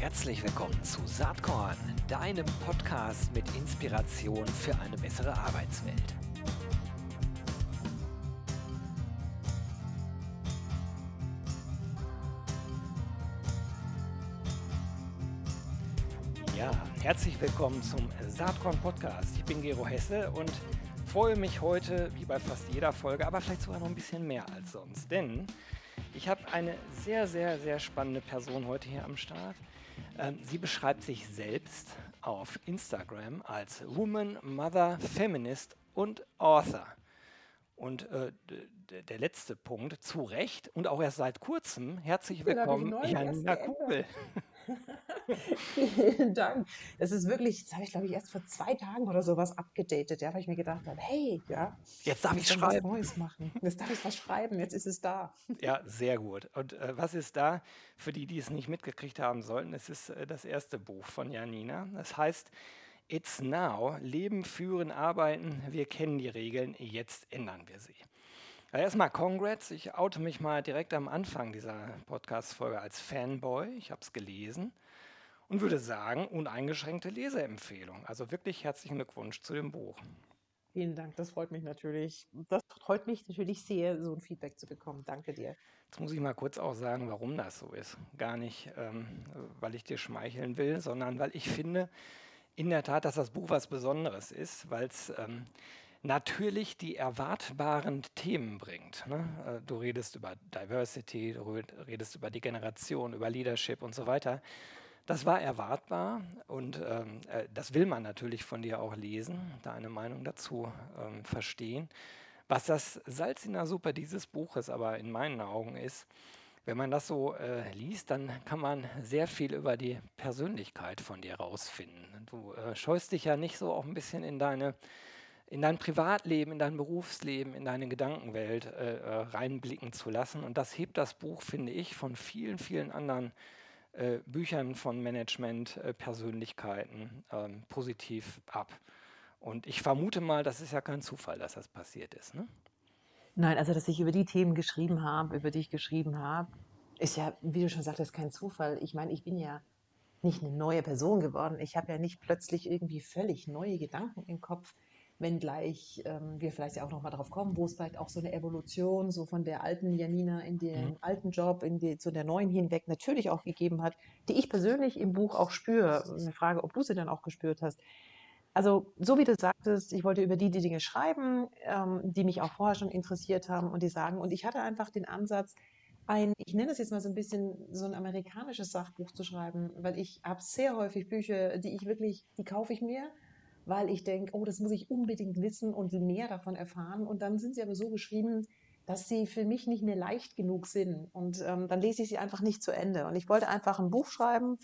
Herzlich willkommen zu Saatkorn, deinem Podcast mit Inspiration für eine bessere Arbeitswelt. Ja, herzlich willkommen zum Saatkorn Podcast. Ich bin Gero Hesse und freue mich heute, wie bei fast jeder Folge, aber vielleicht sogar noch ein bisschen mehr als sonst. Denn ich habe eine sehr, sehr, sehr spannende Person heute hier am Start. Ähm, sie beschreibt sich selbst auf Instagram als Woman, Mother, Feminist und Author. Und äh, der letzte Punkt, zu Recht und auch erst seit kurzem, herzlich willkommen, Janina Kugel. Vielen Dank. Das ist wirklich, das habe ich glaube ich erst vor zwei Tagen oder sowas abgedatet, ja, weil ich mir gedacht habe, hey, ja, jetzt darf ich schreiben. Was Neues machen. Jetzt darf ich was schreiben, jetzt ist es da. Ja, sehr gut. Und äh, was ist da? Für die, die es nicht mitgekriegt haben sollten, es ist äh, das erste Buch von Janina. Das heißt, It's Now, Leben, Führen, Arbeiten, wir kennen die Regeln, jetzt ändern wir sie. Erstmal Congrats, ich oute mich mal direkt am Anfang dieser Podcast-Folge als Fanboy, ich habe es gelesen und würde sagen, uneingeschränkte Leseempfehlung. Also wirklich herzlichen Glückwunsch zu dem Buch. Vielen Dank, das freut mich natürlich. Das freut mich natürlich sehr, so ein Feedback zu bekommen. Danke dir. Jetzt muss ich mal kurz auch sagen, warum das so ist. Gar nicht, ähm, weil ich dir schmeicheln will, sondern weil ich finde, in der Tat, dass das Buch was Besonderes ist, weil es ähm, natürlich die erwartbaren Themen bringt. Ne? Äh, du redest über Diversity, du redest über die Generation, über Leadership und so weiter. Das war erwartbar und ähm, äh, das will man natürlich von dir auch lesen, deine Meinung dazu ähm, verstehen. Was das Salz in der Suppe dieses Buches aber in meinen Augen ist, wenn man das so äh, liest, dann kann man sehr viel über die Persönlichkeit von dir rausfinden. Du äh, scheust dich ja nicht so auch ein bisschen in deine in dein Privatleben, in dein Berufsleben, in deine Gedankenwelt äh, äh reinblicken zu lassen. Und das hebt das Buch, finde ich, von vielen, vielen anderen äh, Büchern von Management-Persönlichkeiten äh, ähm, positiv ab. Und ich vermute mal, das ist ja kein Zufall, dass das passiert ist. Ne? Nein, also dass ich über die Themen geschrieben habe, über die ich geschrieben habe, ist ja, wie du schon sagtest, kein Zufall. Ich meine, ich bin ja nicht eine neue Person geworden. Ich habe ja nicht plötzlich irgendwie völlig neue Gedanken im Kopf, wenngleich ähm, wir vielleicht ja auch nochmal darauf kommen, wo es vielleicht auch so eine Evolution so von der alten Janina in den mhm. alten Job, in die, zu der neuen hinweg natürlich auch gegeben hat, die ich persönlich im Buch auch spüre. Eine Frage, ob du sie dann auch gespürt hast. Also, so wie du sagtest, ich wollte über die, die Dinge schreiben, ähm, die mich auch vorher schon interessiert haben und die sagen, und ich hatte einfach den Ansatz, ein, ich nenne es jetzt mal so ein bisschen so ein amerikanisches Sachbuch zu schreiben, weil ich habe sehr häufig Bücher, die ich wirklich, die kaufe ich mir, weil ich denke, oh, das muss ich unbedingt wissen und mehr davon erfahren. Und dann sind sie aber so geschrieben, dass sie für mich nicht mehr leicht genug sind. Und ähm, dann lese ich sie einfach nicht zu Ende. Und ich wollte einfach ein Buch schreiben,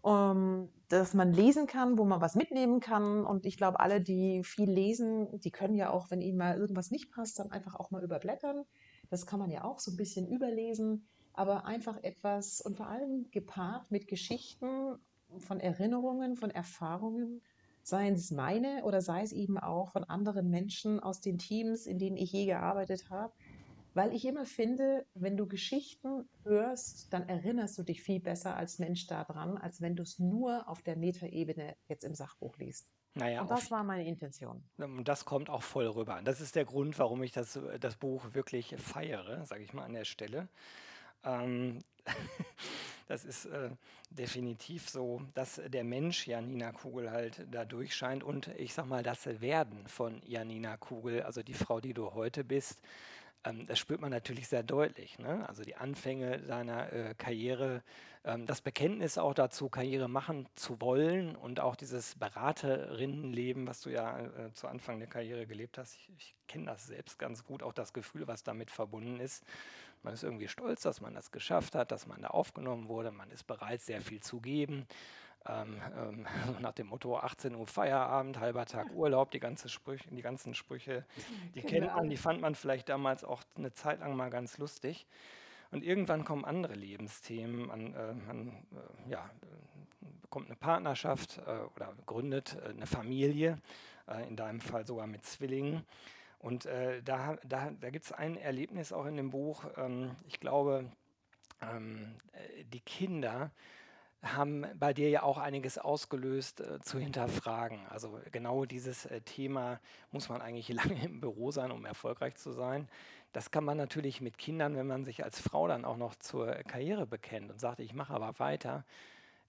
um, dass man lesen kann, wo man was mitnehmen kann. Und ich glaube, alle, die viel lesen, die können ja auch, wenn ihnen mal irgendwas nicht passt, dann einfach auch mal überblättern. Das kann man ja auch so ein bisschen überlesen, aber einfach etwas und vor allem gepaart mit Geschichten von Erinnerungen, von Erfahrungen, seien es meine oder sei es eben auch von anderen Menschen aus den Teams, in denen ich je gearbeitet habe weil ich immer finde, wenn du Geschichten hörst, dann erinnerst du dich viel besser als Mensch daran, als wenn du es nur auf der Metaebene jetzt im Sachbuch liest. Naja, und das war meine Intention. Und das kommt auch voll rüber. Das ist der Grund, warum ich das, das Buch wirklich feiere, sage ich mal an der Stelle. Ähm, das ist äh, definitiv so, dass der Mensch Janina Kugel halt da durchscheint und ich sag mal, das Werden von Janina Kugel, also die Frau, die du heute bist, ähm, das spürt man natürlich sehr deutlich. Ne? Also die Anfänge seiner äh, Karriere, ähm, das Bekenntnis auch dazu, Karriere machen zu wollen und auch dieses Beraterinnenleben, was du ja äh, zu Anfang der Karriere gelebt hast. Ich, ich kenne das selbst ganz gut, auch das Gefühl, was damit verbunden ist. Man ist irgendwie stolz, dass man das geschafft hat, dass man da aufgenommen wurde. Man ist bereit, sehr viel zu geben. Ähm, ähm, nach dem Motto 18 Uhr Feierabend, halber Tag Urlaub, die, ganze Sprüche, die ganzen Sprüche, die kennt man, die fand man vielleicht damals auch eine Zeit lang mal ganz lustig. Und irgendwann kommen andere Lebensthemen, man, äh, man äh, ja, bekommt eine Partnerschaft äh, oder gründet äh, eine Familie, äh, in deinem Fall sogar mit Zwillingen. Und äh, da, da, da gibt es ein Erlebnis auch in dem Buch, ähm, ich glaube, ähm, die Kinder haben bei dir ja auch einiges ausgelöst, äh, zu hinterfragen. Also genau dieses äh, Thema, muss man eigentlich lange im Büro sein, um erfolgreich zu sein? Das kann man natürlich mit Kindern, wenn man sich als Frau dann auch noch zur Karriere bekennt und sagt, ich mache aber weiter.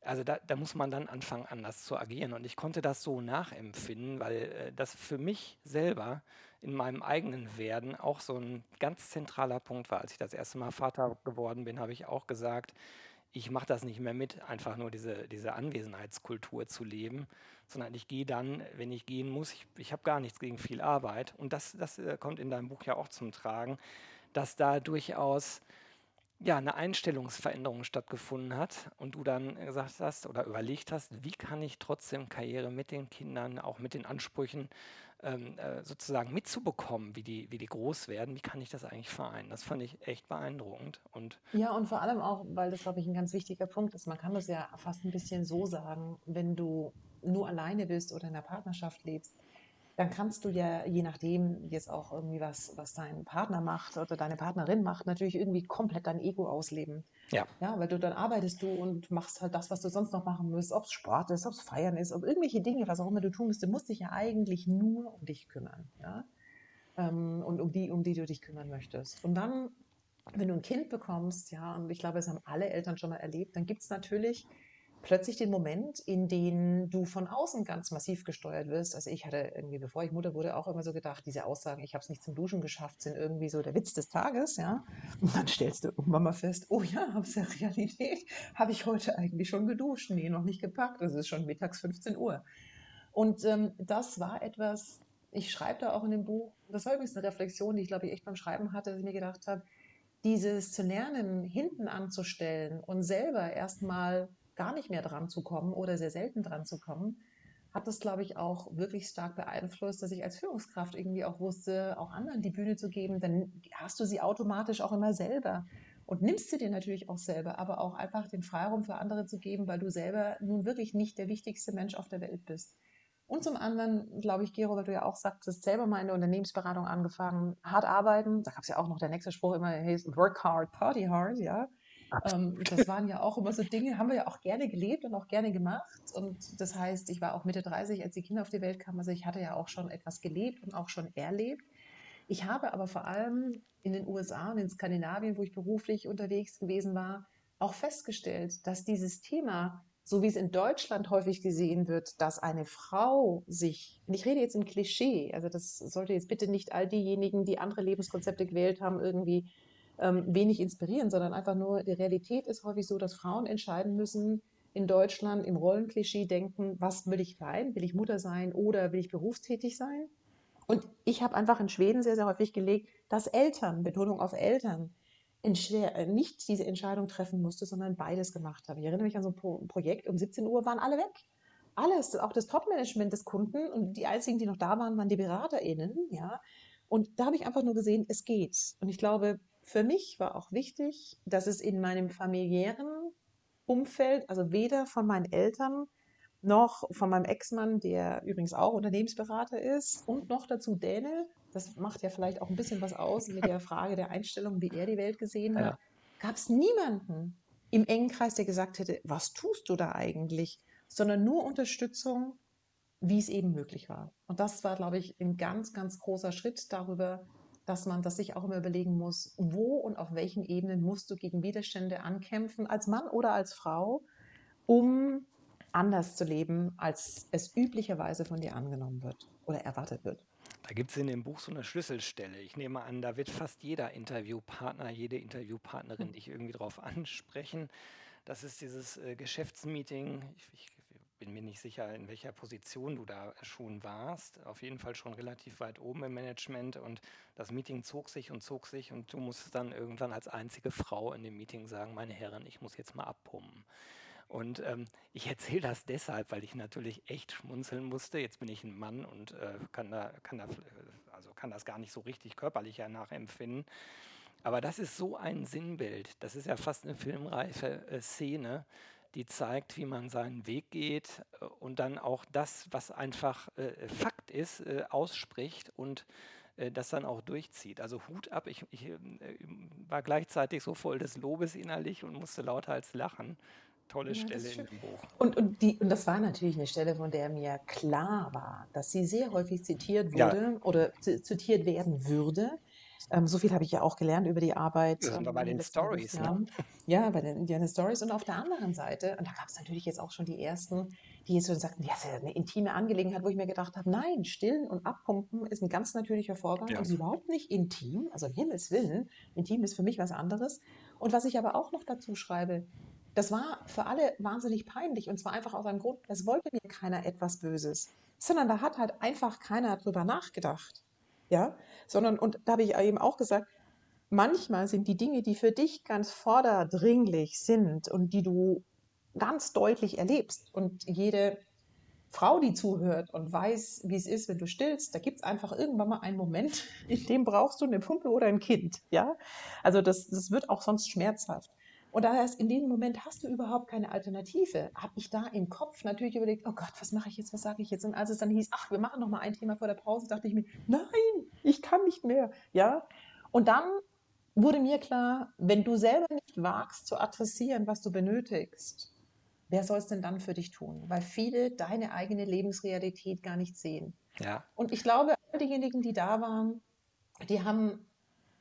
Also da, da muss man dann anfangen, anders zu agieren. Und ich konnte das so nachempfinden, weil äh, das für mich selber in meinem eigenen Werden auch so ein ganz zentraler Punkt war. Als ich das erste Mal Vater geworden bin, habe ich auch gesagt, ich mache das nicht mehr mit, einfach nur diese, diese Anwesenheitskultur zu leben, sondern ich gehe dann, wenn ich gehen muss, ich, ich habe gar nichts gegen viel Arbeit. Und das, das äh, kommt in deinem Buch ja auch zum Tragen, dass da durchaus ja, eine Einstellungsveränderung stattgefunden hat und du dann gesagt hast oder überlegt hast, wie kann ich trotzdem Karriere mit den Kindern, auch mit den Ansprüchen ähm, äh, sozusagen mitzubekommen, wie die, wie die groß werden, wie kann ich das eigentlich vereinen? Das fand ich echt beeindruckend. Und Ja, und vor allem auch, weil das, glaube ich, ein ganz wichtiger Punkt ist. Man kann das ja fast ein bisschen so sagen, wenn du nur alleine bist oder in einer Partnerschaft lebst, dann kannst du ja, je nachdem, jetzt auch irgendwie was, was dein Partner macht oder deine Partnerin macht, natürlich irgendwie komplett dein Ego ausleben. ja, Ja, weil du dann arbeitest du und machst halt das, was du sonst noch machen musst, ob es Sport ist, ob es Feiern ist, ob irgendwelche Dinge, was auch immer du tun musst. Du musst dich ja eigentlich nur um dich kümmern, ja, ähm, und um die, um die du dich kümmern möchtest. Und dann, wenn du ein Kind bekommst, ja, und ich glaube, das haben alle Eltern schon mal erlebt, dann gibt es natürlich plötzlich den Moment, in dem du von außen ganz massiv gesteuert wirst. Also ich hatte irgendwie, bevor ich Mutter wurde, auch immer so gedacht, diese Aussagen, ich habe es nicht zum Duschen geschafft, sind irgendwie so der Witz des Tages, ja. Und dann stellst du irgendwann mal fest, oh ja, hab's ja Realität, habe ich heute eigentlich schon geduscht? Nee, noch nicht gepackt, es ist schon mittags 15 Uhr. Und ähm, das war etwas, ich schreibe da auch in dem Buch, das war übrigens eine Reflexion, die ich glaube ich echt beim Schreiben hatte, dass ich mir gedacht habe, dieses zu lernen, hinten anzustellen und selber erstmal gar nicht mehr dran zu kommen oder sehr selten dran zu kommen, hat das, glaube ich, auch wirklich stark beeinflusst, dass ich als Führungskraft irgendwie auch wusste, auch anderen die Bühne zu geben. Dann hast du sie automatisch auch immer selber und nimmst sie dir natürlich auch selber, aber auch einfach den Freiraum für andere zu geben, weil du selber nun wirklich nicht der wichtigste Mensch auf der Welt bist. Und zum anderen, glaube ich, Gero, weil du ja auch sagtest, selber mal in der Unternehmensberatung angefangen, hart arbeiten. Da gab es ja auch noch der nächste Spruch immer, hey, work hard, party hard, ja. Ähm, das waren ja auch immer so Dinge, haben wir ja auch gerne gelebt und auch gerne gemacht. Und das heißt, ich war auch Mitte 30, als die Kinder auf die Welt kamen. Also ich hatte ja auch schon etwas gelebt und auch schon erlebt. Ich habe aber vor allem in den USA und in Skandinavien, wo ich beruflich unterwegs gewesen war, auch festgestellt, dass dieses Thema, so wie es in Deutschland häufig gesehen wird, dass eine Frau sich, und ich rede jetzt im Klischee, also das sollte jetzt bitte nicht all diejenigen, die andere Lebenskonzepte gewählt haben, irgendwie ähm, wenig inspirieren, sondern einfach nur, die Realität ist häufig so, dass Frauen entscheiden müssen, in Deutschland im Rollenklischee denken, was will ich sein? Will ich Mutter sein oder will ich berufstätig sein? Und ich habe einfach in Schweden sehr, sehr häufig gelegt, dass Eltern, Betonung auf Eltern, äh, nicht diese Entscheidung treffen musste, sondern beides gemacht haben. Ich erinnere mich an so ein Projekt, um 17 Uhr waren alle weg. Alles, auch das Top-Management des Kunden und die einzigen, die noch da waren, waren die BeraterInnen, ja. Und da habe ich einfach nur gesehen, es geht. Und ich glaube, für mich war auch wichtig, dass es in meinem familiären Umfeld, also weder von meinen Eltern noch von meinem Ex-Mann, der übrigens auch Unternehmensberater ist, und noch dazu Däne, das macht ja vielleicht auch ein bisschen was aus mit der Frage der Einstellung, wie er die Welt gesehen hat, ja. gab es niemanden im engen Kreis, der gesagt hätte, was tust du da eigentlich, sondern nur Unterstützung, wie es eben möglich war. Und das war, glaube ich, ein ganz, ganz großer Schritt darüber, dass man das sich auch immer überlegen muss, wo und auf welchen Ebenen musst du gegen Widerstände ankämpfen, als Mann oder als Frau, um anders zu leben, als es üblicherweise von dir angenommen wird oder erwartet wird. Da gibt es in dem Buch so eine Schlüsselstelle. Ich nehme an, da wird fast jeder Interviewpartner, jede Interviewpartnerin hm. dich irgendwie drauf ansprechen. Das ist dieses äh, Geschäftsmeeting. Ich, ich bin mir nicht sicher, in welcher Position du da schon warst. Auf jeden Fall schon relativ weit oben im Management und das Meeting zog sich und zog sich und du musst dann irgendwann als einzige Frau in dem Meeting sagen, meine Herren, ich muss jetzt mal abpumpen. Und ähm, ich erzähle das deshalb, weil ich natürlich echt schmunzeln musste. Jetzt bin ich ein Mann und äh, kann, da, kann, da, also kann das gar nicht so richtig körperlich nachempfinden. Aber das ist so ein Sinnbild. Das ist ja fast eine filmreife äh, Szene, die zeigt, wie man seinen Weg geht äh, und dann auch das, was einfach äh, Fakt ist, äh, ausspricht und äh, das dann auch durchzieht. Also Hut ab, ich, ich äh, war gleichzeitig so voll des Lobes innerlich und musste lauthals lachen. tolle Ja, Stelle in dem Buch. Und, und, die, und das war natürlich eine Stelle, von der mir klar war, dass sie sehr häufig zitiert Ja, wurde oder zi- zitiert werden würde. Ähm, so viel habe ich ja auch gelernt über die Arbeit sind wir ähm, bei den Stories, ne? Ja, bei den Indiana Stories. Und auf der anderen Seite, und da gab es natürlich jetzt auch schon die ersten, die jetzt so sagten, ja, das ist ja eine intime Angelegenheit, wo ich mir gedacht habe, nein, stillen und abpumpen ist ein ganz natürlicher Vorgang Ja, und ist überhaupt nicht intim. Also um Himmels Willen, intim ist für mich was anderes. Und was ich aber auch noch dazu schreibe, das war für alle wahnsinnig peinlich und zwar einfach aus einem Grund, es wollte mir keiner etwas Böses, sondern da hat halt einfach keiner drüber nachgedacht. Ja, sondern, und da habe ich eben auch gesagt, manchmal sind die Dinge, die für dich ganz vorderdringlich sind und die du ganz deutlich erlebst und jede Frau, die zuhört und weiß, wie es ist, wenn du stillst, da gibt es einfach irgendwann mal einen Moment, in dem brauchst du eine Pumpe oder ein Kind. Ja? Also das, das wird auch sonst schmerzhaft. Und daher ist in diesem Moment hast du überhaupt keine Alternative. Habe ich da im Kopf natürlich überlegt, oh Gott, was mache ich jetzt, was sage ich jetzt? Und als es dann hieß, ach, wir machen noch mal ein Thema vor der Pause, dachte ich mir, nein, ich kann nicht mehr. Ja? Und dann wurde mir klar, wenn du selber nicht wagst zu adressieren, was du benötigst, wer soll es denn dann für dich tun? Weil viele deine eigene Lebensrealität gar nicht sehen. ja, Und ich glaube, all diejenigen, die da waren, die haben,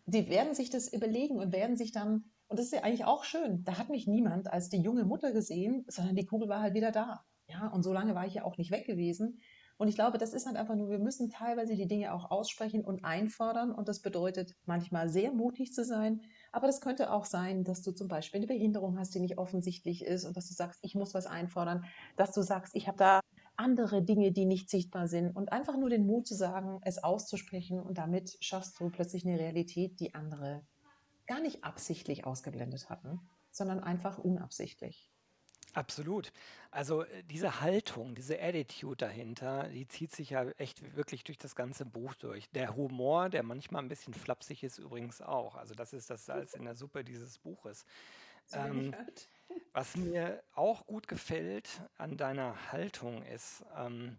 die werden sich das überlegen und werden sich dann, und das ist ja eigentlich auch schön, da hat mich niemand als die junge Mutter gesehen, sondern die Kugel war halt wieder da. Ja, und so lange war ich ja auch nicht weg gewesen. Und ich glaube, das ist halt einfach nur, wir müssen teilweise die Dinge auch aussprechen und einfordern. Und das bedeutet manchmal sehr mutig zu sein. Aber das könnte auch sein, dass du zum Beispiel eine Behinderung hast, die nicht offensichtlich ist und dass du sagst, ich muss was einfordern. Dass du sagst, ich habe da andere Dinge, die nicht sichtbar sind. Und einfach nur den Mut zu sagen, es auszusprechen. Und damit schaffst du plötzlich eine Realität, die andere gar nicht absichtlich ausgeblendet hatten, sondern einfach unabsichtlich. absolut. Also äh, diese Haltung, diese Attitude dahinter, die zieht sich ja echt wirklich durch das ganze Buch durch. Der Humor, der manchmal ein bisschen flapsig ist, übrigens auch. Also das ist das Salz in der Suppe dieses Buches. Ähm, was mir auch gut gefällt an deiner Haltung ist, ähm,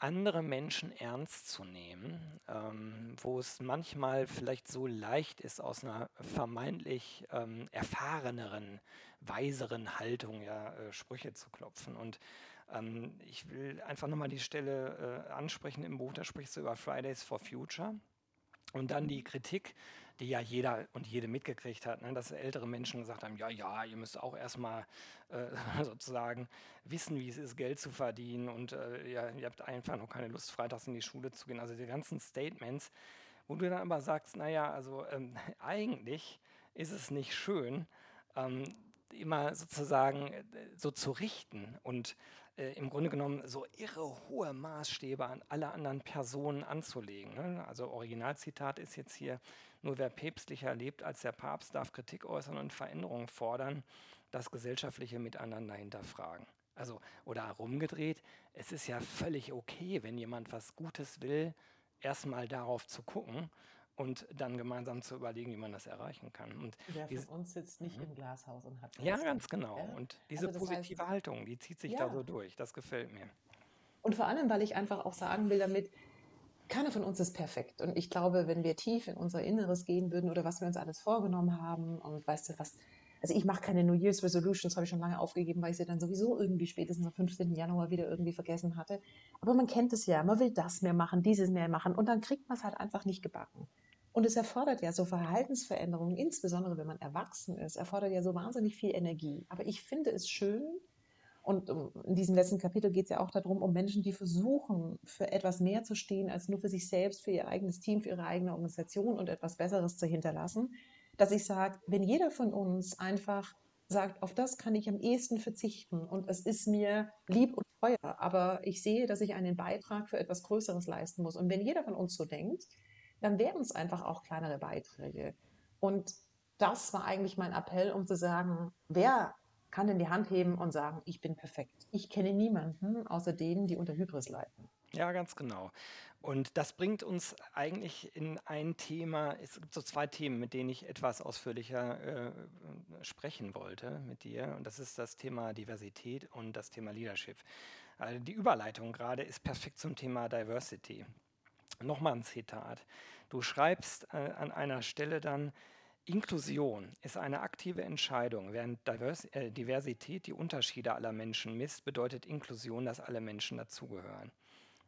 andere Menschen ernst zu nehmen, ähm, wo es manchmal vielleicht so leicht ist, aus einer vermeintlich ähm, erfahreneren, weiseren Haltung ja äh, Sprüche zu klopfen. Und ähm, ich will einfach nochmal die Stelle äh, ansprechen im Buch, da sprichst du über Fridays for Future. Und dann die Kritik, die ja jeder und jede mitgekriegt hat, ne, dass ältere Menschen gesagt haben, ja, ja, ihr müsst auch erstmal äh, sozusagen wissen, wie es ist, Geld zu verdienen und äh, ja, ihr habt einfach noch keine Lust, freitags in die Schule zu gehen. Also die ganzen Statements, wo du dann aber sagst, naja, also ähm, eigentlich ist es nicht schön, ähm, immer sozusagen äh, so zu richten und äh, im Grunde genommen so irre hohe Maßstäbe an alle anderen Personen anzulegen. Ne? Also Originalzitat ist jetzt hier, nur wer päpstlicher lebt als der Papst, darf Kritik äußern und Veränderungen fordern, das gesellschaftliche Miteinander hinterfragen. Also, oder rumgedreht, es ist ja völlig okay, wenn jemand was Gutes will, erstmal darauf zu gucken und dann gemeinsam zu überlegen, wie man das erreichen kann. Und Wer von uns sitzt nicht im Glashaus und hat ja, ganz genau. Ja? Und diese Also das heißt, positive Haltung, die zieht sich da so ja. durch. Das gefällt mir. Und vor allem, weil ich einfach auch sagen will damit, keiner von uns ist perfekt. Und ich glaube, wenn wir tief in unser Inneres gehen würden oder was wir uns alles vorgenommen haben und weißt du was, also ich mache keine New Year's Resolutions, habe ich schon lange aufgegeben, weil ich sie dann sowieso irgendwie spätestens am 15. Januar wieder irgendwie vergessen hatte. Aber man kennt es ja, man will das mehr machen, dieses mehr machen und dann kriegt man es halt einfach nicht gebacken. Und es erfordert ja so Verhaltensveränderungen, insbesondere wenn man erwachsen ist, erfordert ja so wahnsinnig viel Energie. Aber ich finde es schön, und um, in diesem letzten Kapitel geht es ja auch darum, um Menschen, die versuchen, für etwas mehr zu stehen, als nur für sich selbst, für ihr eigenes Team, für ihre eigene Organisation und etwas Besseres zu hinterlassen, dass ich sage, wenn jeder von uns einfach sagt, auf das kann ich am ehesten verzichten und es ist mir lieb und teuer, aber ich sehe, dass ich einen Beitrag für etwas Größeres leisten muss. Und wenn jeder von uns so denkt, dann werden es einfach auch kleinere Beiträge. Und das war eigentlich mein Appell, um zu sagen, wer kann in die Hand heben und sagen, ich bin perfekt. Ich kenne niemanden außer denen, die unter Hybris leiden. Ja, ganz genau. Und das bringt uns eigentlich in ein Thema. Es gibt so zwei Themen, mit denen ich etwas ausführlicher äh, sprechen wollte mit dir. Und das ist das Thema Diversität und das Thema Leadership. Also die Überleitung gerade ist perfekt zum Thema Diversity. Nochmal ein Zitat. Du schreibst äh, an einer Stelle dann, Inklusion ist eine aktive Entscheidung. Während Divers äh, Diversität die Unterschiede aller Menschen misst, bedeutet Inklusion, dass alle Menschen dazugehören.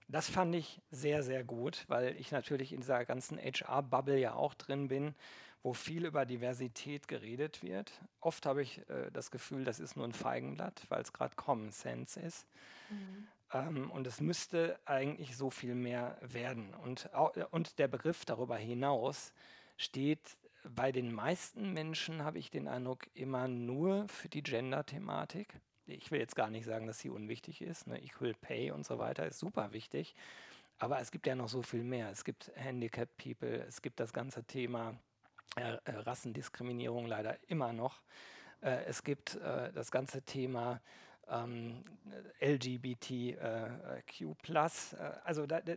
Das fand ich sehr, sehr gut, weil ich natürlich in dieser ganzen HR-Bubble ja auch drin bin, wo viel über Diversität geredet wird. Oft habe ich äh, das Gefühl, das ist nur ein Feigenblatt, weil es gerade Common Sense ist. Mhm. Ähm, und es müsste eigentlich so viel mehr werden. Und, und der Begriff darüber hinaus steht bei den meisten Menschen, habe ich den Eindruck, immer nur für die Gender-Thematik. Ich will jetzt gar nicht sagen, dass sie unwichtig ist. Ne? Equal Pay und so weiter ist super wichtig. Aber es gibt ja noch so viel mehr. Es gibt Handicapped People, es gibt das ganze Thema äh, äh Rassendiskriminierung leider immer noch. Äh, es gibt äh, das ganze Thema ähm, LGBTQ+. Äh, also da, da,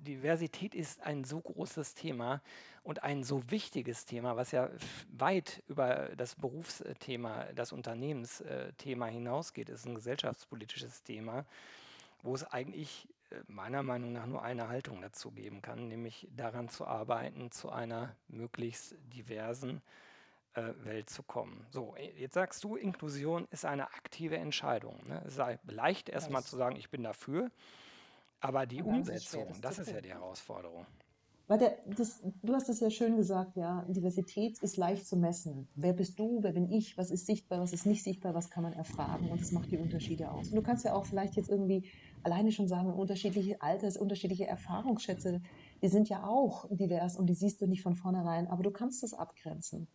Diversität ist ein so großes Thema und ein so wichtiges Thema, was ja weit über das Berufsthema, das Unternehmensthema hinausgeht, ist ein gesellschaftspolitisches Thema, wo es eigentlich äh, meiner Meinung nach nur eine Haltung dazu geben kann, nämlich daran zu arbeiten, zu einer möglichst diversen äh, Welt zu kommen. So, jetzt sagst du, Inklusion ist eine aktive Entscheidung. Ne? Es sei leicht erstmal zu sagen, ich bin dafür, aber die Umsetzung, das, das ist ja die Herausforderung. Weil der, das, du hast es ja schön gesagt, ja, Diversität ist leicht zu messen. Wer bist du, wer bin ich, was ist sichtbar, was ist nicht sichtbar, was kann man erfragen und das macht die Unterschiede aus. Und du kannst ja auch vielleicht jetzt irgendwie alleine schon sagen, unterschiedliche Alters, unterschiedliche Erfahrungsschätze, die sind ja auch divers und die siehst du nicht von vornherein, aber du kannst das abgrenzen.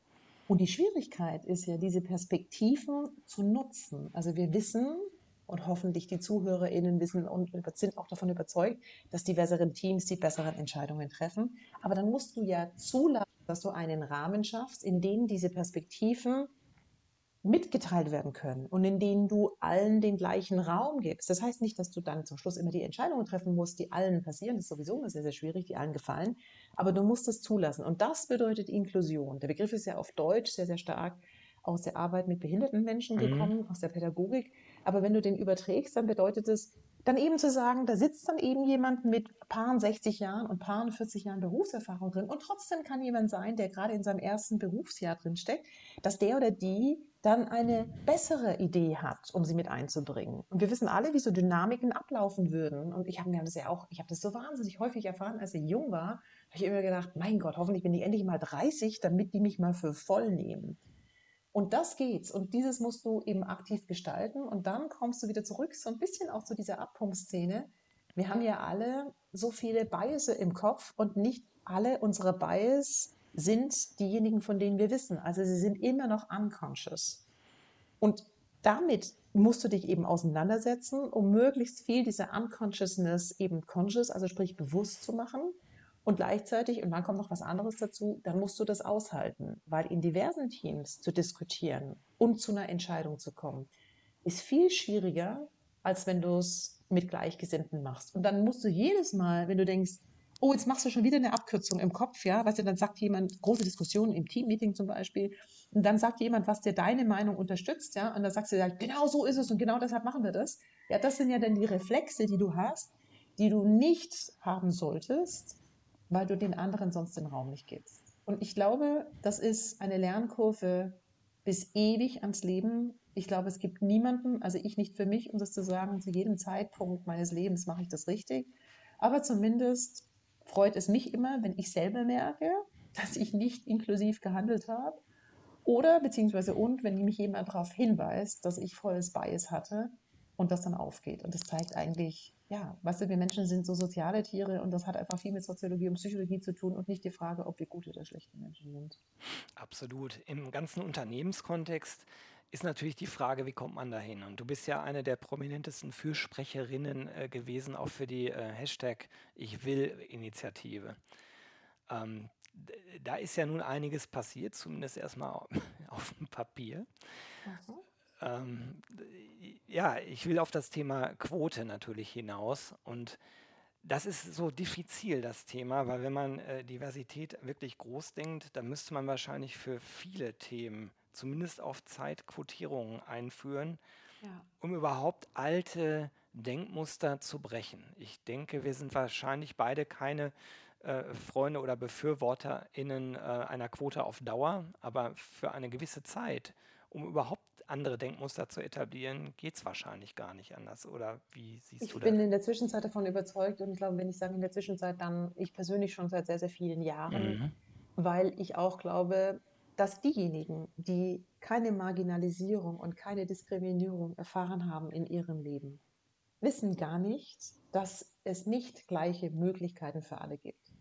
Und die Schwierigkeit ist ja, diese Perspektiven zu nutzen. Also wir wissen und hoffentlich die ZuhörerInnen wissen und sind auch davon überzeugt, dass diversere Teams die besseren Entscheidungen treffen. Aber dann musst du ja zulassen, dass du einen Rahmen schaffst, in dem diese Perspektiven mitgeteilt werden können und in denen du allen den gleichen Raum gibst. Das heißt nicht, dass du dann zum Schluss immer die Entscheidungen treffen musst, die allen passieren. Das ist sowieso sehr, sehr schwierig, die allen gefallen. Aber du musst es zulassen. Und das bedeutet Inklusion. Der Begriff ist ja auf Deutsch sehr, sehr stark aus der Arbeit mit behinderten Menschen gekommen, mhm. aus der Pädagogik. Aber wenn du den überträgst, dann bedeutet es, dann eben zu sagen, da sitzt dann eben jemand mit paar 60 Jahren und paar 40 Jahren Berufserfahrung drin und trotzdem kann jemand sein, der gerade in seinem ersten Berufsjahr drin steckt, dass der oder die dann eine bessere Idee hat, um sie mit einzubringen. Und wir wissen alle, wie so Dynamiken ablaufen würden. Und ich habe mir das ja auch, ich habe das so wahnsinnig häufig erfahren, als ich jung war, habe ich immer gedacht, mein Gott, hoffentlich bin ich endlich mal 30, damit die mich mal für voll nehmen. Und das geht's. Und dieses musst du eben aktiv gestalten. Und dann kommst du wieder zurück, so ein bisschen auch zu dieser Abpumpszene. Wir haben ja alle so viele Bias im Kopf und nicht alle unsere Bias sind diejenigen, von denen wir wissen. Also sie sind immer noch unconscious. Und damit musst du dich eben auseinandersetzen, um möglichst viel dieser Unconsciousness eben conscious, also sprich bewusst zu machen. Und gleichzeitig, und dann kommt noch was anderes dazu, dann musst du das aushalten, weil in diversen Teams zu diskutieren und zu einer Entscheidung zu kommen, ist viel schwieriger, als wenn du es mit Gleichgesinnten machst. Und dann musst du jedes Mal, wenn du denkst, oh, jetzt machst du schon wieder eine Abkürzung im Kopf, ja, weißt du, dann sagt jemand, große Diskussionen im Teammeeting zum Beispiel, und dann sagt jemand, was dir deine Meinung unterstützt, ja, und dann sagst du, ja, genau so ist es und genau deshalb machen wir das. Ja, das sind ja dann die Reflexe, die du hast, die du nicht haben solltest, weil du den anderen sonst den Raum nicht gibst. Und ich glaube, das ist eine Lernkurve bis ewig ans Leben. Ich glaube, es gibt niemanden, also ich nicht für mich, um das zu sagen, zu jedem Zeitpunkt meines Lebens mache ich das richtig. Aber zumindest freut es mich immer, wenn ich selber merke, dass ich nicht inklusiv gehandelt habe. Oder beziehungsweise und, wenn mich jemand darauf hinweist, dass ich volles Bias hatte und das dann aufgeht. Und das zeigt eigentlich, ja, weißt du, wir Menschen sind so soziale Tiere und das hat einfach viel mit Soziologie und Psychologie zu tun und nicht die Frage, ob wir gute oder schlechte Menschen sind. Absolut. Im ganzen Unternehmenskontext ist natürlich die Frage, wie kommt man dahin? Und du bist ja eine der prominentesten Fürsprecherinnen äh, gewesen, auch für die äh, Hashtag Ich will-Initiative. Ähm, da ist ja nun einiges passiert, zumindest erstmal auf dem Papier. Mhm. Ähm, ja, ich will auf das Thema Quote natürlich hinaus und das ist so diffizil, das Thema, weil wenn man äh, Diversität wirklich groß denkt, dann müsste man wahrscheinlich für viele Themen zumindest auf Zeit Quotierungen einführen, ja. um überhaupt alte Denkmuster zu brechen. Ich denke, wir sind wahrscheinlich beide keine äh, Freunde oder BefürworterInnen äh, einer Quote auf Dauer, aber für eine gewisse Zeit, um überhaupt andere Denkmuster zu etablieren, geht es wahrscheinlich gar nicht anders. Oder wie siehst ich du das? Ich bin in der Zwischenzeit davon überzeugt und ich glaube, wenn ich sage in der Zwischenzeit, dann ich persönlich schon seit sehr, sehr vielen Jahren, mhm. weil ich auch glaube, dass diejenigen, die keine Marginalisierung und keine Diskriminierung erfahren haben in ihrem Leben, wissen gar nicht, dass es nicht gleiche Möglichkeiten für alle gibt.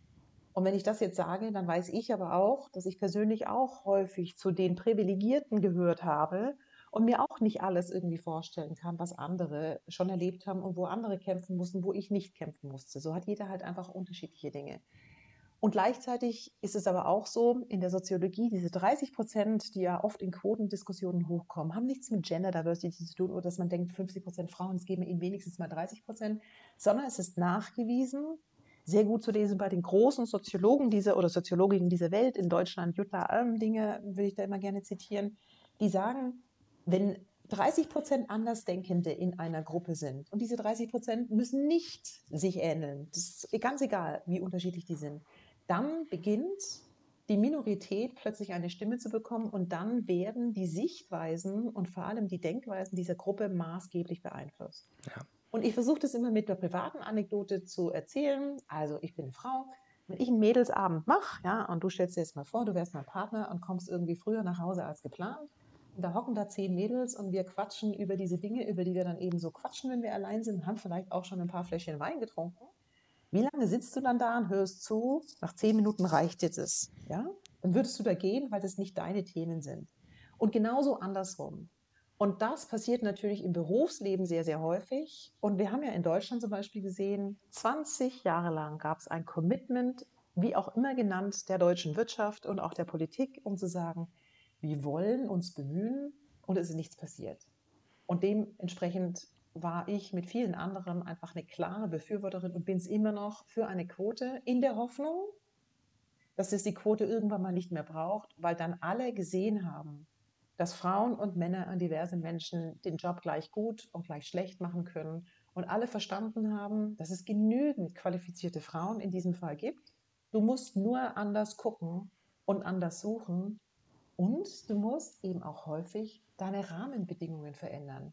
Und wenn ich das jetzt sage, dann weiß ich aber auch, dass ich persönlich auch häufig zu den Privilegierten gehört habe und mir auch nicht alles irgendwie vorstellen kann, was andere schon erlebt haben und wo andere kämpfen mussten, wo ich nicht kämpfen musste. So hat jeder halt einfach unterschiedliche Dinge. Und gleichzeitig ist es aber auch so in der Soziologie, diese 30 Prozent, die ja oft in Quotendiskussionen hochkommen, haben nichts mit Gender Diversity zu tun oder dass man denkt, 50 Prozent Frauen, es geben ihnen wenigstens mal 30 Prozent, sondern es ist nachgewiesen, sehr gut zu lesen bei den großen Soziologen dieser oder Soziologinnen dieser Welt in Deutschland, Jutta Almdinge will ich da immer gerne zitieren, die sagen, wenn 30 Prozent Andersdenkende in einer Gruppe sind und diese 30 Prozent müssen nicht sich ähneln, das ist ganz egal, wie unterschiedlich die sind, dann beginnt die Minorität plötzlich eine Stimme zu bekommen und dann werden die Sichtweisen und vor allem die Denkweisen dieser Gruppe maßgeblich beeinflusst. Ja. Und ich versuche das immer mit einer privaten Anekdote zu erzählen. Also ich bin eine Frau, wenn ich einen Mädelsabend mache, ja, und du stellst dir jetzt mal vor, du wärst mein Partner und kommst irgendwie früher nach Hause als geplant. Da hocken da zehn Mädels und wir quatschen über diese Dinge, über die wir dann eben so quatschen, wenn wir allein sind, haben vielleicht auch schon ein paar Fläschchen Wein getrunken. Wie lange sitzt du dann da und hörst zu? Nach zehn Minuten reicht dir das. Ja? Dann würdest du da gehen, weil das nicht deine Themen sind. Und genauso andersrum. Und das passiert natürlich im Berufsleben sehr, sehr häufig. Und wir haben ja in Deutschland zum Beispiel gesehen, 20 Jahre lang gab es ein Commitment, wie auch immer genannt, der deutschen Wirtschaft und auch der Politik, um zu sagen, wir wollen uns bemühen und es ist nichts passiert. Und dementsprechend war ich mit vielen anderen einfach eine klare Befürworterin und bin es immer noch für eine Quote in der Hoffnung, dass es die Quote irgendwann mal nicht mehr braucht, weil dann alle gesehen haben, dass Frauen und Männer und diverse Menschen den Job gleich gut und gleich schlecht machen können und alle verstanden haben, dass es genügend qualifizierte Frauen in diesem Fall gibt. Du musst nur anders gucken und anders suchen und du musst eben auch häufig deine Rahmenbedingungen verändern.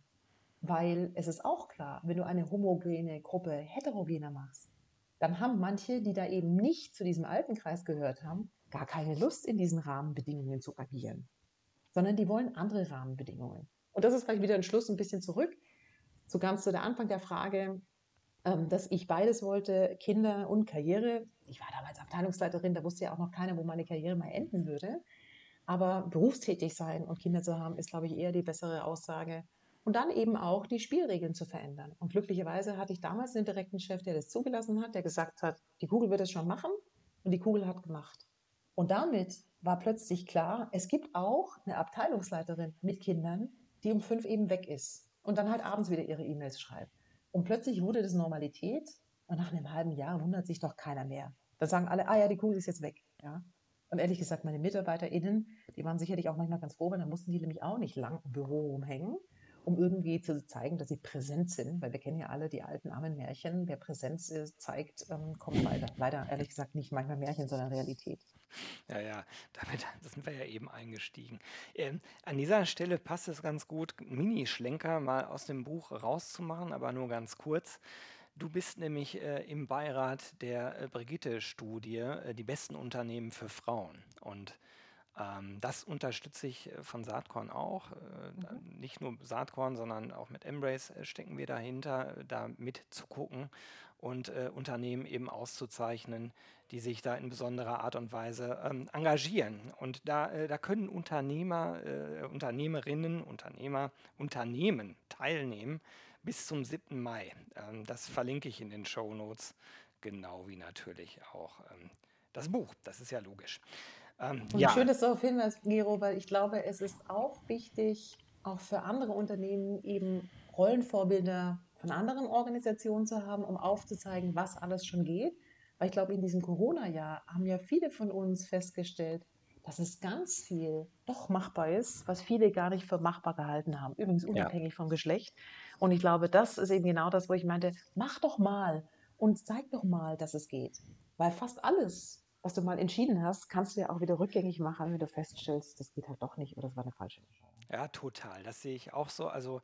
Weil es ist auch klar, wenn du eine homogene Gruppe heterogener machst, dann haben manche, die da eben nicht zu diesem alten Kreis gehört haben, gar keine Lust, in diesen Rahmenbedingungen zu agieren, sondern die wollen andere Rahmenbedingungen. Und das ist vielleicht wieder ein Schluss ein bisschen zurück, so ganz zu der Anfang der Frage, ähm, dass ich beides wollte, Kinder und Karriere. Ich war damals Abteilungsleiterin, da wusste ja auch noch keiner, wo meine Karriere mal enden würde. Aber berufstätig sein und Kinder zu haben, ist, glaube ich, eher die bessere Aussage und dann eben auch die Spielregeln zu verändern. Und glücklicherweise hatte ich damals einen direkten Chef, der das zugelassen hat, der gesagt hat, die Kugel wird es schon machen und die Kugel hat gemacht. Und damit war plötzlich klar, es gibt auch eine Abteilungsleiterin mit Kindern, die um fünf eben weg ist und dann halt abends wieder ihre E-Mails schreibt. Und plötzlich wurde das Normalität und nach einem halben Jahr wundert sich doch keiner mehr. Da sagen alle, ah ja, die Kugel ist jetzt weg. Ja? Und ehrlich gesagt, meine MitarbeiterInnen, die waren sicherlich auch manchmal ganz froh, weil dann mussten die nämlich auch nicht lang im Büro rumhängen, um irgendwie zu zeigen, dass sie präsent sind, weil wir kennen ja alle die alten armen Märchen. Wer Präsenz zeigt, ähm, kommt weiter. Leider, ehrlich gesagt, nicht manchmal Märchen, sondern Realität. Ja, ja, damit sind wir ja eben eingestiegen. Ähm, an dieser Stelle passt es ganz gut, Mini-Schlenker mal aus dem Buch rauszumachen, aber nur ganz kurz. Du bist nämlich äh, im Beirat der äh, Brigitte-Studie, äh, die besten Unternehmen für Frauen. Und ähm, das unterstütze ich äh, von Saatkorn auch. Äh, mhm. Nicht nur Saatkorn, sondern auch mit Embrace äh, stecken wir dahinter, da mitzugucken und Unternehmen eben auszuzeichnen, die sich da in besonderer Art und Weise ähm, engagieren. Und da, da können Unternehmer, Unternehmerinnen, Unternehmer, Unternehmen teilnehmen bis zum 7. Mai. Ähm, das verlinke ich in den Show Notes, genau wie natürlich auch ähm, das Buch. Das ist ja logisch. Ähm, und ja. schön, dass du darauf hinweist, Gero, weil ich glaube, es ist auch wichtig, auch für andere Unternehmen eben Rollenvorbilder von anderen Organisationen zu haben, um aufzuzeigen, was alles schon geht. Weil ich glaube, in diesem Corona-Jahr haben ja viele von uns festgestellt, dass es ganz viel doch machbar ist, was viele gar nicht für machbar gehalten haben. Übrigens unabhängig ja. vom Geschlecht. Und ich glaube, das ist eben genau das, wo ich meinte, mach doch mal und zeig doch mal, dass es geht. Weil fast alles, was du mal entschieden hast, kannst du ja auch wieder rückgängig machen, wenn du feststellst, das geht halt doch nicht oder das war eine falsche Entscheidung. Ja, total. Das sehe ich auch so. Also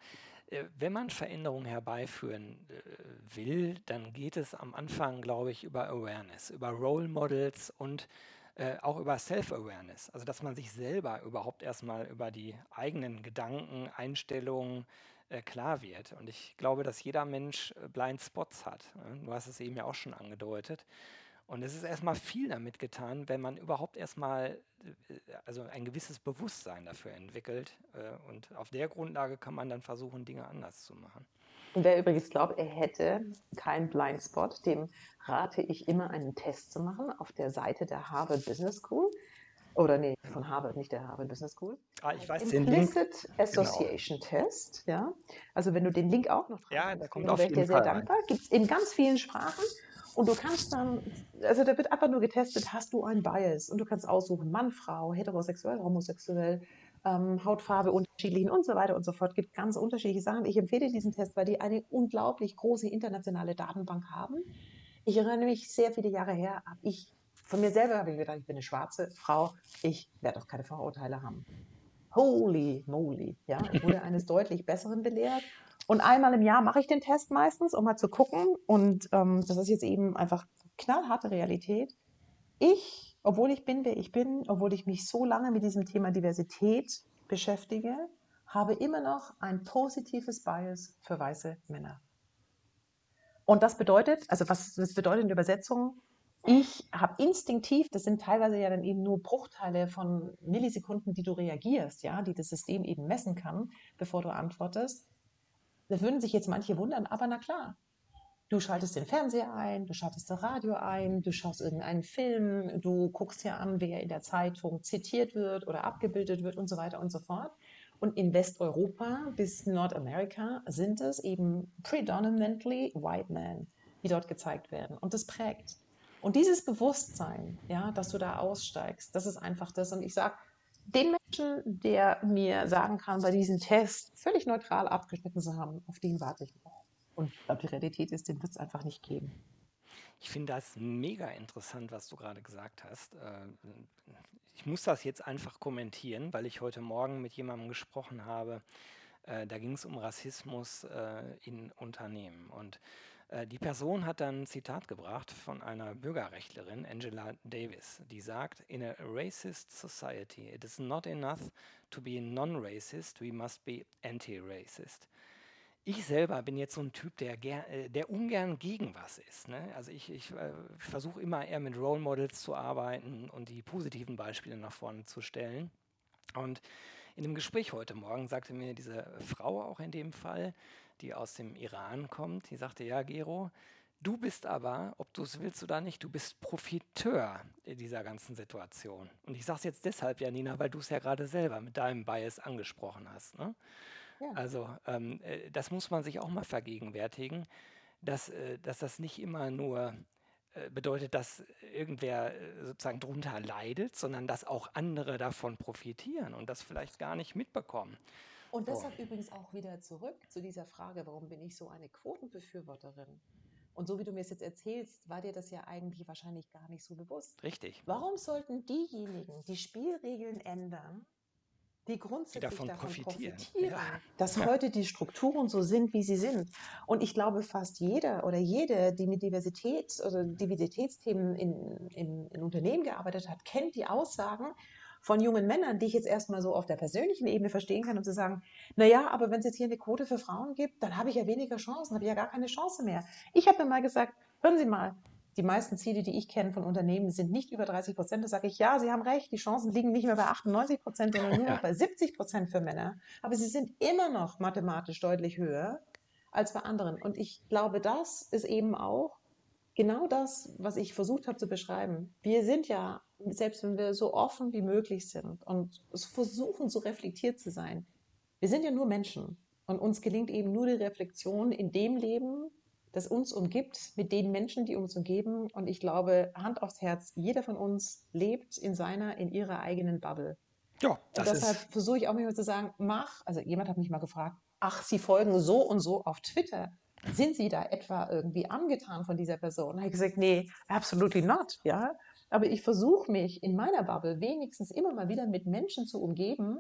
äh, wenn man Veränderungen herbeiführen äh, will, dann geht es am Anfang, glaube ich, über Awareness, über Role Models und äh, auch über Self-Awareness. Also dass man sich selber überhaupt erstmal über die eigenen Gedanken, Einstellungen äh, klar wird. Und ich glaube, dass jeder Mensch äh, Blind Spots hat. Ne? Du hast es eben ja auch schon angedeutet. Und es ist erstmal viel damit getan, wenn man überhaupt erstmal äh, also ein gewisses Bewusstsein dafür entwickelt. Und auf der Grundlage kann man dann versuchen, Dinge anders zu machen. Und wer übrigens glaubt, er hätte keinen Blindspot, dem rate ich immer einen Test zu machen auf der Seite der Harvard Business School. Oder nee, von Harvard, nicht der Harvard Business School. Ah, ich weiß Implicit den. Genau. Association genau. Test, ja. Also wenn du den Link auch noch dran Ja, da kommt auf jeden Fall sehr dankbar. Gibt es in ganz vielen Sprachen. Und du kannst dann, also da wird einfach nur getestet, hast du einen Bias? Und du kannst aussuchen, Mann, Frau, heterosexuell, homosexuell, ähm, Hautfarbe unterschiedlichen und so weiter und so fort. Gibt ganz unterschiedliche Sachen. Ich empfehle diesen Test, weil die eine unglaublich große internationale Datenbank haben. Ich erinnere mich sehr viele Jahre her, habe ich von mir selber habe ich gedacht, ich bin eine schwarze Frau, ich werde auch keine Vorurteile haben. Holy moly, ja, ich wurde eines deutlich Besseren belehrt. Und einmal im Jahr mache ich den Test meistens, um mal zu gucken. Und ähm, das ist jetzt eben einfach knallharte Realität. Ich, obwohl ich bin, wer ich bin, obwohl ich mich so lange mit diesem Thema Diversität beschäftige, habe immer noch ein positives Bias für weiße Männer. Und das bedeutet, also was das bedeutet in Übersetzung, ich habe instinktiv, das sind teilweise ja dann eben nur Bruchteile von Millisekunden, die du reagierst, ja, die das System eben messen kann, bevor du antwortest. Da würden sich jetzt manche wundern, aber na klar. Du schaltest den Fernseher ein, du schaltest das Radio ein, du schaust irgendeinen Film, du guckst dir an, wer in der Zeitung zitiert wird oder abgebildet wird und so weiter und so fort. Und in Westeuropa bis Nordamerika sind es eben predominantly white men, die dort gezeigt werden. Und das prägt. Und dieses Bewusstsein, ja, dass du da aussteigst, das ist einfach das. Und ich sage, den Menschen, der mir sagen kann, bei diesem Test völlig neutral abgeschnitten zu haben, auf den warte ich noch. Und ich glaube, die Realität ist, den wird es einfach nicht geben. Ich finde das mega interessant, was du gerade gesagt hast. Äh, ich muss das jetzt einfach kommentieren, weil ich heute Morgen mit jemandem gesprochen habe. Äh, da ging es um Rassismus äh, in Unternehmen. Und die Person hat dann ein Zitat gebracht von einer Bürgerrechtlerin, Angela Davis, die sagt, in a racist society, it is not enough to be non-racist, we must be anti-racist. Ich selber bin jetzt so ein Typ, der, äh, der ungern gegen was ist. Ne? Also ich, ich äh, versuche immer eher mit Role Models zu arbeiten und die positiven Beispiele nach vorne zu stellen. Und in dem Gespräch heute Morgen sagte mir diese Frau auch in dem Fall, die aus dem Iran kommt, die sagte, ja, Gero, du bist aber, ob du es willst oder nicht, du bist Profiteur in dieser ganzen Situation. Und ich sage es jetzt deshalb, Janina, weil du es ja gerade selber mit deinem Bias angesprochen hast. Ne? Ja. Also ähm, äh, das muss man sich auch mal vergegenwärtigen, dass, äh, dass das nicht immer nur äh, bedeutet, dass irgendwer sozusagen drunter leidet, sondern dass auch andere davon profitieren und das vielleicht gar nicht mitbekommen. Und deshalb oh. übrigens auch wieder zurück zu dieser Frage, warum bin ich so eine Quotenbefürworterin? Und so wie du mir es jetzt erzählst, war dir das ja eigentlich wahrscheinlich gar nicht so bewusst. Richtig. Warum sollten diejenigen die Spielregeln ändern, die grundsätzlich die davon, davon profitieren, profitieren ja. dass ja. heute die Strukturen so sind, wie sie sind. Und ich glaube, fast jeder oder jede, die mit Diversität oder Diversitätsthemen in, in, in Unternehmen gearbeitet hat, kennt die Aussagen, von jungen Männern, die ich jetzt erstmal so auf der persönlichen Ebene verstehen kann, um zu sagen, naja, aber wenn es jetzt hier eine Quote für Frauen gibt, dann habe ich ja weniger Chancen, habe ich ja gar keine Chance mehr. Ich habe mir mal gesagt, hören Sie mal, die meisten Ziele, die ich kenne von Unternehmen, sind nicht über 30 Prozent. Da sage ich, ja, Sie haben recht, die Chancen liegen nicht mehr bei 98 Prozent, sondern nur noch bei 70 Prozent für Männer. Aber sie sind immer noch mathematisch deutlich höher als bei anderen. Und ich glaube, das ist eben auch genau das, was ich versucht habe zu beschreiben. Wir sind ja selbst wenn wir so offen wie möglich sind und versuchen, so reflektiert zu sein, wir sind ja nur Menschen und uns gelingt eben nur die Reflexion in dem Leben, das uns umgibt, mit den Menschen, die uns umgeben. Und ich glaube, Hand aufs Herz, jeder von uns lebt in seiner, in ihrer eigenen Bubble. Ja, das und deshalb versuche ich auch manchmal zu sagen, mach, also jemand hat mich mal gefragt, ach, Sie folgen so und so auf Twitter. Sind Sie da etwa irgendwie angetan von dieser Person? Da habe ich gesagt, nee, absolutely not, ja. Aber ich versuche mich in meiner Bubble wenigstens immer mal wieder mit Menschen zu umgeben,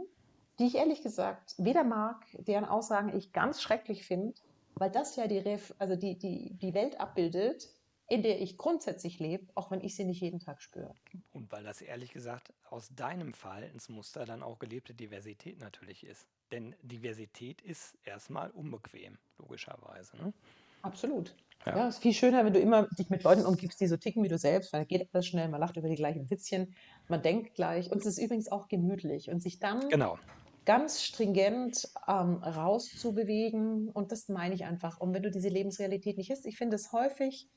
die ich ehrlich gesagt weder mag, deren Aussagen ich ganz schrecklich finde, weil das ja die, Ref also die, die, die Welt abbildet, in der ich grundsätzlich lebe, auch wenn ich sie nicht jeden Tag spüre. Und weil das ehrlich gesagt aus deinem Verhaltensmuster dann auch gelebte Diversität natürlich ist. Denn Diversität ist erstmal unbequem, logischerweise. Ne? Absolut. Ja. ja, ist viel schöner, wenn du immer dich mit Leuten umgibst, die so ticken wie du selbst, weil da geht alles schnell, man lacht über die gleichen Witzchen, man denkt gleich und es ist übrigens auch gemütlich und sich dann genau. ganz stringent ähm, rauszubewegen und das meine ich einfach. Und wenn du diese Lebensrealität nicht hast, ich finde es häufig,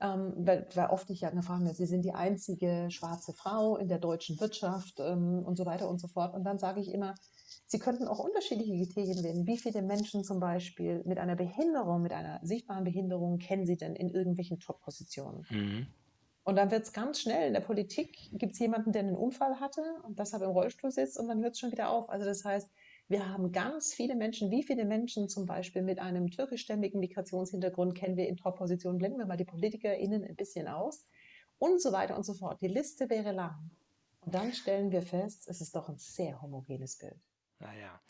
ähm, weil, weil, oft ich ja eine Frage, Sie sind die einzige schwarze Frau in der deutschen Wirtschaft ähm, und so weiter und so fort. Und dann sage ich immer, Sie könnten auch unterschiedliche Kriterien wählen. Wie viele Menschen zum Beispiel mit einer Behinderung, mit einer sichtbaren Behinderung kennen Sie denn in irgendwelchen Top-Positionen? Mhm. Und dann wird es ganz schnell. In der Politik gibt es jemanden, der einen Unfall hatte und deshalb im Rollstuhl sitzt und dann hört es schon wieder auf. Also das heißt, wir haben ganz viele Menschen. Wie viele Menschen zum Beispiel mit einem türkischstämmigen Migrationshintergrund kennen wir in Top-Positionen? Blenden wir mal die PolitikerInnen ein bisschen aus und so weiter und so fort. Die Liste wäre lang. Und dann stellen wir fest, es ist doch ein sehr homogenes Bild. Naja,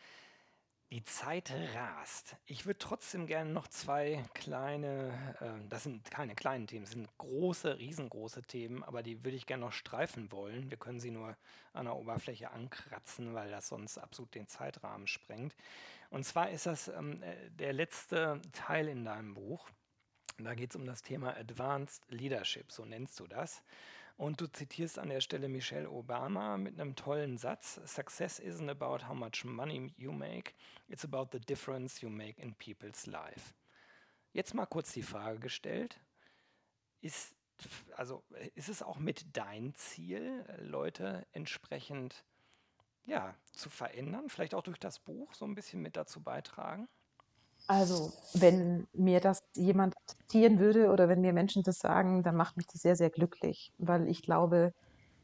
die Zeit rast. Ich würde trotzdem gerne noch zwei kleine, äh, das sind keine kleinen Themen, das sind große, riesengroße Themen, aber die würde ich gerne noch streifen wollen. Wir können sie nur an der Oberfläche ankratzen, weil das sonst absolut den Zeitrahmen sprengt. Und zwar ist das ähm, äh, der letzte Teil in deinem Buch. Da geht es um das Thema Advanced Leadership, so nennst du das. Und du zitierst an der Stelle Michelle Obama mit einem tollen Satz: Success isn't about how much money you make, it's about the difference you make in people's life. Jetzt mal kurz die Frage gestellt: Ist, also, ist es auch mit dein Ziel, Leute entsprechend ja, zu verändern, vielleicht auch durch das Buch so ein bisschen mit dazu beitragen? Also, wenn mir das jemand zitieren würde oder wenn mir Menschen das sagen, dann macht mich das sehr, sehr glücklich, weil ich glaube,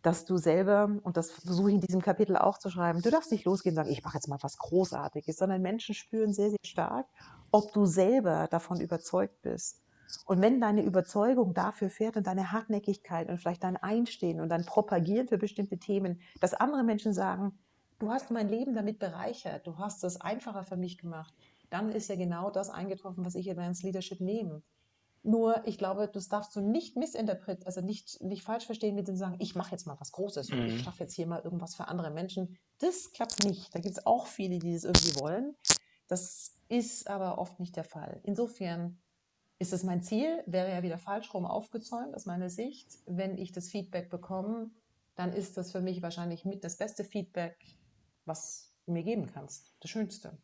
dass du selber, und das versuche ich in diesem Kapitel auch zu schreiben, du darfst nicht losgehen und sagen, ich mache jetzt mal was Großartiges, sondern Menschen spüren sehr, sehr stark, ob du selber davon überzeugt bist. Und wenn deine Überzeugung dafür fährt und deine Hartnäckigkeit und vielleicht dein Einstehen und dein Propagieren für bestimmte Themen, dass andere Menschen sagen, du hast mein Leben damit bereichert, du hast es einfacher für mich gemacht, dann ist ja genau das eingetroffen, was ich Advanced Leadership nehme. Nur, ich glaube, das darfst du nicht missinterpretieren, also nicht, nicht falsch verstehen mit dem sagen, ich mache jetzt mal was Großes mhm. und ich schaffe jetzt hier mal irgendwas für andere Menschen. Das klappt nicht. Da gibt es auch viele, die das irgendwie wollen. Das ist aber oft nicht der Fall. Insofern ist es mein Ziel, wäre ja wieder falsch rum aufgezäumt aus meiner Sicht. Wenn ich das Feedback bekomme, dann ist das für mich wahrscheinlich mit das beste Feedback, was du mir geben kannst. Das Schönste.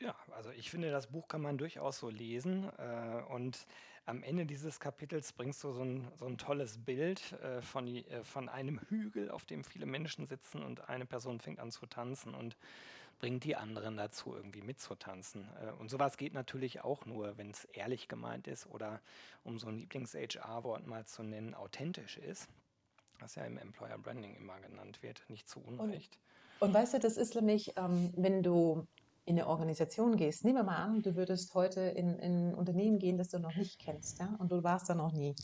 Ja, also ich finde, das Buch kann man durchaus so lesen. Äh, und am Ende dieses Kapitels bringst du so ein, so ein tolles Bild äh, von, äh, von einem Hügel, auf dem viele Menschen sitzen und eine Person fängt an zu tanzen und bringt die anderen dazu, irgendwie mitzutanzen. Äh, und sowas geht natürlich auch nur, wenn es ehrlich gemeint ist oder, um so ein Lieblings-HR-Wort mal zu nennen, authentisch ist. Was ja im Employer Branding immer genannt wird, nicht zu Unrecht. Und, und weißt du, das ist nämlich, ähm, wenn du in eine Organisation gehst, nehmen wir mal an, du würdest heute in, in ein Unternehmen gehen, das du noch nicht kennst, ja, und du warst da noch nie.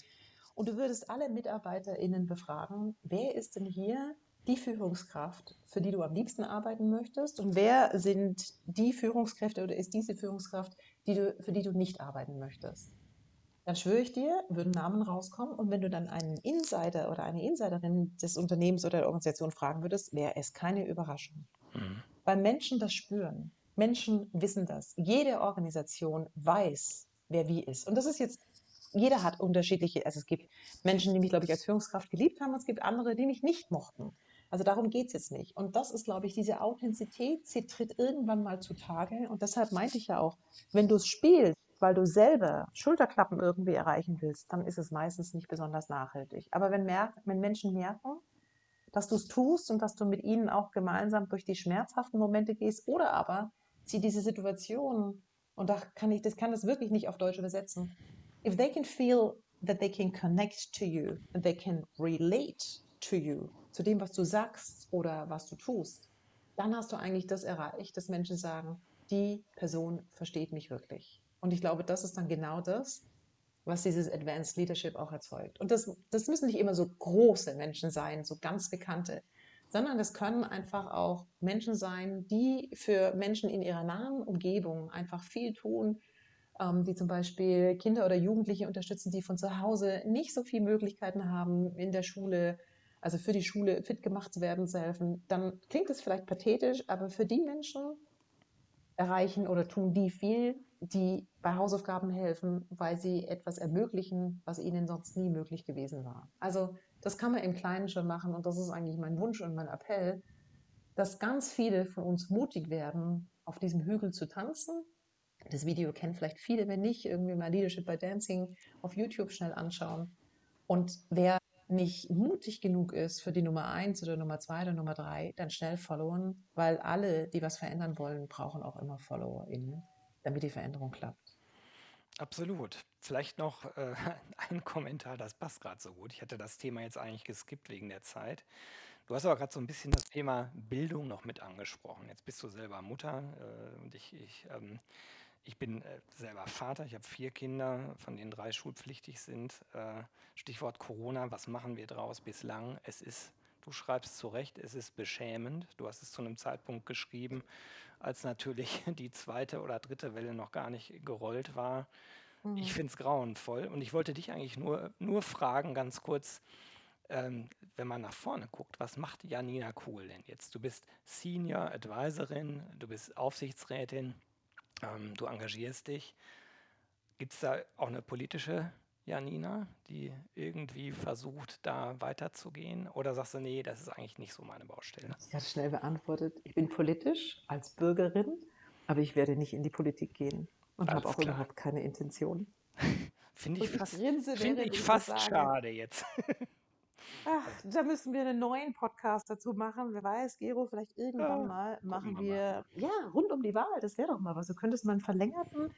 Und du würdest alle MitarbeiterInnen befragen, wer ist denn hier die Führungskraft, für die du am liebsten arbeiten möchtest? Und wer sind die Führungskräfte oder ist diese Führungskraft, die du, für die du nicht arbeiten möchtest? Dann schwöre ich dir, würden Namen rauskommen. Und wenn du dann einen Insider oder eine Insiderin des Unternehmens oder der Organisation fragen würdest, wäre es keine Überraschung. Mhm. Weil Menschen das spüren. Menschen wissen das. Jede Organisation weiß, wer wie ist. Und das ist jetzt, jeder hat unterschiedliche, also es gibt Menschen, die mich, glaube ich, als Führungskraft geliebt haben, und es gibt andere, die mich nicht mochten. Also darum geht es jetzt nicht. Und das ist, glaube ich, diese Authentizität, sie tritt irgendwann mal zutage. Und deshalb meinte ich ja auch, wenn du es spielst, weil du selber Schulterklappen irgendwie erreichen willst, dann ist es meistens nicht besonders nachhaltig. Aber wenn, merk, wenn Menschen merken, dass du es tust und dass du mit ihnen auch gemeinsam durch die schmerzhaften Momente gehst oder aber sie diese Situation, und da kann ich das kann das wirklich nicht auf Deutsch übersetzen. If they can feel that they can connect to you and they can relate to you, zu dem, was du sagst oder was du tust, dann hast du eigentlich das erreicht, dass Menschen sagen, die Person versteht mich wirklich. Und ich glaube, das ist dann genau das, was dieses Advanced Leadership auch erzeugt. Und das, das müssen nicht immer so große Menschen sein, so ganz bekannte, sondern das können einfach auch Menschen sein, die für Menschen in ihrer nahen Umgebung einfach viel tun, ähm, die zum Beispiel Kinder oder Jugendliche unterstützen, die von zu Hause nicht so viele Möglichkeiten haben, in der Schule, also für die Schule fit gemacht zu werden, zu helfen, dann klingt es vielleicht pathetisch, aber für die Menschen erreichen oder tun die viel, die bei Hausaufgaben helfen, weil sie etwas ermöglichen, was ihnen sonst nie möglich gewesen war. Also das kann man im Kleinen schon machen und das ist eigentlich mein Wunsch und mein Appell, dass ganz viele von uns mutig werden, auf diesem Hügel zu tanzen das Video kennen vielleicht viele, wenn nicht, irgendwie mal Leadership by Dancing auf YouTube schnell anschauen. Und wer nicht mutig genug ist für die Nummer eins oder Nummer zwei oder Nummer drei, dann schnell followen, weil alle, die was verändern wollen, brauchen auch immer FollowerInnen, damit die Veränderung klappt. Absolut. Vielleicht noch äh, ein Kommentar, das passt gerade so gut. Ich hatte das Thema jetzt eigentlich geskippt wegen der Zeit. Du hast aber gerade so ein bisschen das Thema Bildung noch mit angesprochen. Jetzt bist du selber Mutter äh, und ich, ich ähm, ich bin äh, selber Vater, ich habe vier Kinder, von denen drei schulpflichtig sind. Äh, Stichwort Corona, was machen wir draus bislang? Es ist, du schreibst zu Recht, es ist beschämend. Du hast es zu einem Zeitpunkt geschrieben, als natürlich die zweite oder dritte Welle noch gar nicht gerollt war. Mhm. Ich finde es grauenvoll und ich wollte dich eigentlich nur, nur fragen, ganz kurz, ähm, wenn man nach vorne guckt, was macht Janina Kuhl denn jetzt? Du bist Senior Advisorin, du bist Aufsichtsrätin ähm, du engagierst dich. Gibt es da auch eine politische Janina, die irgendwie versucht, da weiterzugehen? Oder sagst du, nee, das ist eigentlich nicht so meine Baustelle? Ich hatte schnell beantwortet, ich bin politisch als Bürgerin, aber ich werde nicht in die Politik gehen und habe auch klar. überhaupt keine Intention. Finde ich, find ich fast schade jetzt. Ach, da müssen wir einen neuen Podcast dazu machen. Wer weiß, Gero, vielleicht irgendwann ja, mal machen wir, wir ja, rund um die Wahl. Das wäre doch mal was. Du könntest mal einen verlängerten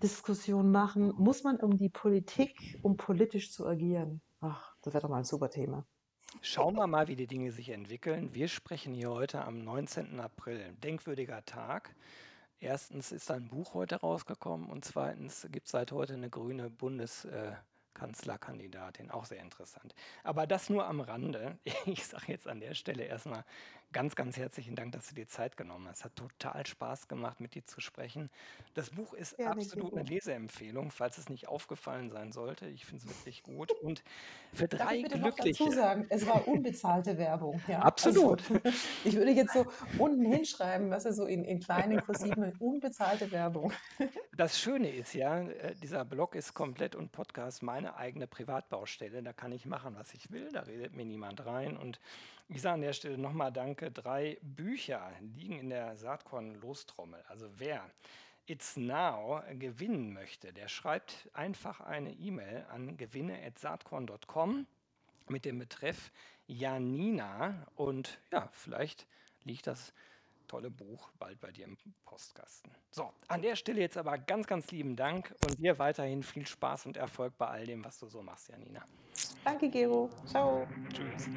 Panel-Diskussion machen. Muss man um die Politik, um politisch zu agieren? Ach, das wäre doch mal ein super Thema. Schauen wir mal, wie die Dinge sich entwickeln. Wir sprechen hier heute am 19. April. Denkwürdiger Tag. Erstens ist ein Buch heute rausgekommen und zweitens gibt es seit heute eine grüne Bundes- äh, Kanzlerkandidatin, auch sehr interessant. Aber das nur am Rande. Ich sage jetzt an der Stelle erstmal ganz, ganz herzlichen Dank, dass du dir Zeit genommen hast. Es hat total Spaß gemacht, mit dir zu sprechen. Das Buch ist ja, absolut eine Leseempfehlung, falls es nicht aufgefallen sein sollte. Ich finde es wirklich gut. Und für drei Darf ich bitte Glückliche. Noch dazu sagen, es war unbezahlte Werbung. Ja. Absolut. Also, ich würde jetzt so unten hinschreiben, was er so in, in kleinen Kursiven unbezahlte Werbung. Das Schöne ist ja, äh, dieser Blog ist komplett und Podcast meine eigene Privatbaustelle. Da kann ich machen, was ich will. Da redet mir niemand rein. Und ich sage an der Stelle nochmal Danke. Drei Bücher liegen in der Saatkorn-Lostrommel. Also wer It's Now gewinnen möchte, der schreibt einfach eine E-Mail an gewinne.saatkorn.com mit dem Betreff Janina und ja, vielleicht liegt das tolle Buch bald bei dir im Postkasten. So, an der Stelle jetzt aber ganz, ganz lieben Dank und dir weiterhin viel Spaß und Erfolg bei all dem, was du so machst, Janina. Danke, Gero. Ciao. Tschüss.